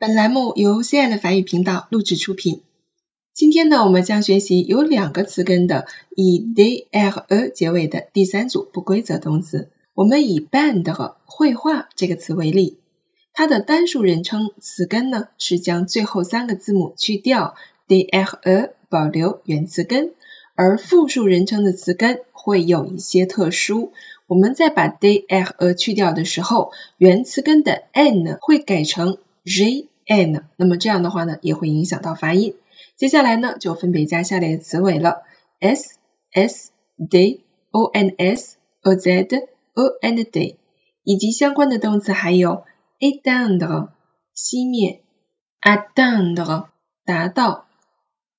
本栏目由 CI 的法语频道录制出品。今天呢，我们将学习有两个词根的以 d r e 结尾的第三组不规则动词。我们以 band 和绘画这个词为例，它的单数人称词根呢是将最后三个字母去掉 d r e 保留原词根，而复数人称的词根会有一些特殊。我们在把 d r e 去掉的时候，原词根的 n 会改成 j。n，那么这样的话呢，也会影响到发音。接下来呢，就分别加下列词尾了：s s d o n s o z o n d，以及相关的动词还有 atteindre 熄灭，atteindre 达到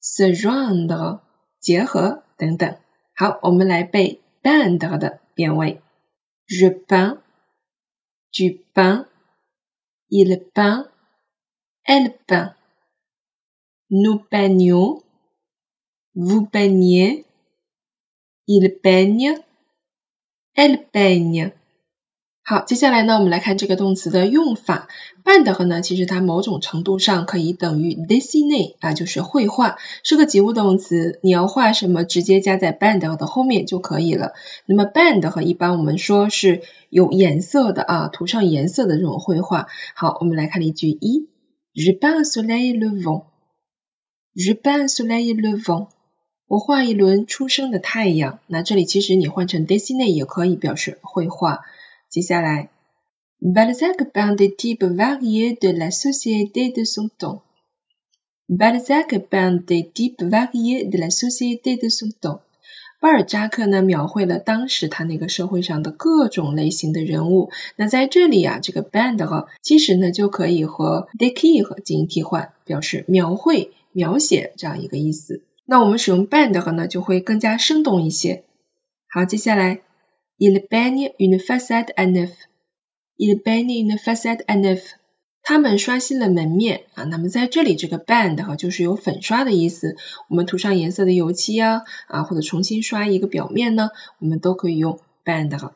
s u r r o u n d 结合等等。好，我们来背 band 的变位：je peins，tu peins，il peint。Elle peint. Nous peignons. Vous peignez. Il peigne. Elle peigne. 好，接下来呢，我们来看这个动词的用法。band 呢，其实它某种程度上可以等于 dessiner 啊，就是绘画，是个及物动词。你要画什么，直接加在 band 的后面就可以了。那么 band 和一般我们说是有颜色的啊，涂上颜色的这种绘画。好，我们来看例句一。Je peins un soleil levant. Je peins un soleil levant. 我画一轮初升的太阳。那这里其实你换成 dessiner 也可以表示绘画。接下来，Balzac peint des types variés de la société de son temps. Balzac peint des types variés de la société de son temps. 巴尔扎克呢，描绘了当时他那个社会上的各种类型的人物。那在这里啊，这个 band 哈，其实呢就可以和 depict 进行替换，表示描绘、描写这样一个意思。那我们使用 band 和呢，就会更加生动一些。好，接下来，il b a n e une façade à neuf，il baigne une façade à neuf。他们刷新了门面啊，那么在这里这个 band 哈就是有粉刷的意思，我们涂上颜色的油漆啊啊或者重新刷一个表面呢，我们都可以用 band 哈。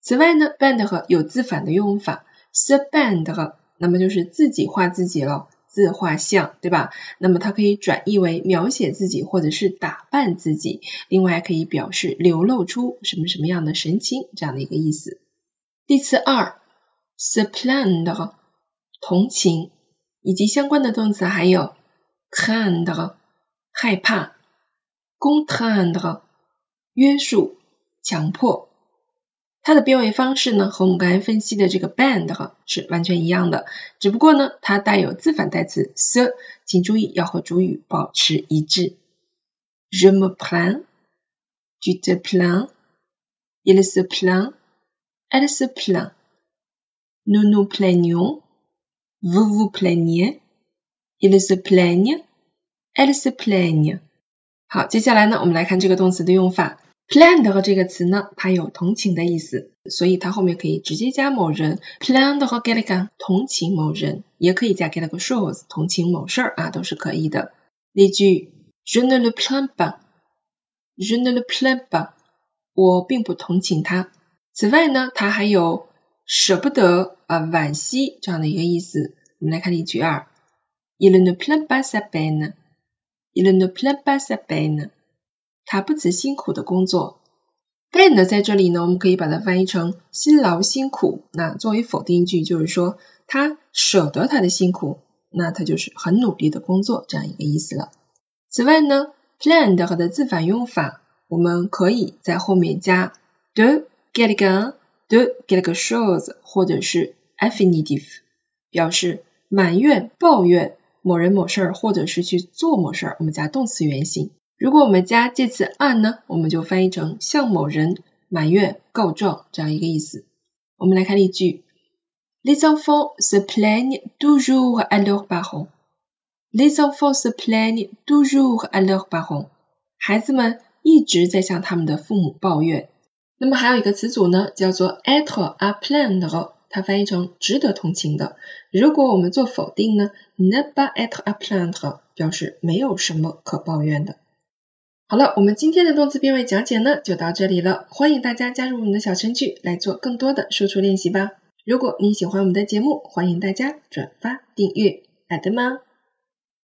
此外呢，band 和有自反的用法，the band 哈，那么就是自己画自己了，自画像对吧？那么它可以转译为描写自己或者是打扮自己，另外还可以表示流露出什么什么样的神情这样的一个意思。第次二，the plan 的哈。同情以及相关的动词还有 craindre 害怕，contraindre 约束、强迫。它的变位方式呢，和我们刚才分析的这个 band 哈是完全一样的，只不过呢，它带有自反代词 se，请注意要和主语保持一致。Je me plains，tu te plains，il se plaint，elle se plaint，nous nous plaignons。Vvu plaignez, ils se plaignent, elles se plaignent。好，接下来呢，我们来看这个动词的用法。plaindre 这个词呢，它有同情的意思，所以它后面可以直接加某人。plaindre quelqu'un 同情某人，也可以加 quelque chose 同情某事儿啊，都是可以的。例句：Je ne le plains pas, je ne le plains pas。我并不同情他。此外呢，它还有舍不得啊，惋惜这样的一个意思。我们来看例句二：Il ne plaint pas sa peine，Il ne plaint pas sa peine。他不辞辛苦的工作。，ben 在这里呢，我们可以把它翻译成辛劳辛苦。那作为否定句，就是说他舍得他的辛苦，那他就是很努力的工作这样一个意思了。此外呢，plaint 和的自反用法，我们可以在后面加 de quelqu'un。De quelque chose 或者是 affinitive，表示埋怨、抱怨某人某事儿，或者是去做某事儿，我们加动词原形。如果我们加介词 un 呢，我们就翻译成向某人埋怨、告状这样一个意思。我们来看例句：Les enfants se plaignent toujours à leurs parents. Les enfants se plaignent toujours à leurs parents. 孩子们一直在向他们的父母抱怨。那么还有一个词组呢，叫做 être a p l a n d r 它翻译成值得同情的。如果我们做否定呢，ne pas être à plaindre，表示没有什么可抱怨的。好了，我们今天的动词变位讲解呢就到这里了，欢迎大家加入我们的小程序来做更多的输出练习吧。如果你喜欢我们的节目，欢迎大家转发订阅。À demain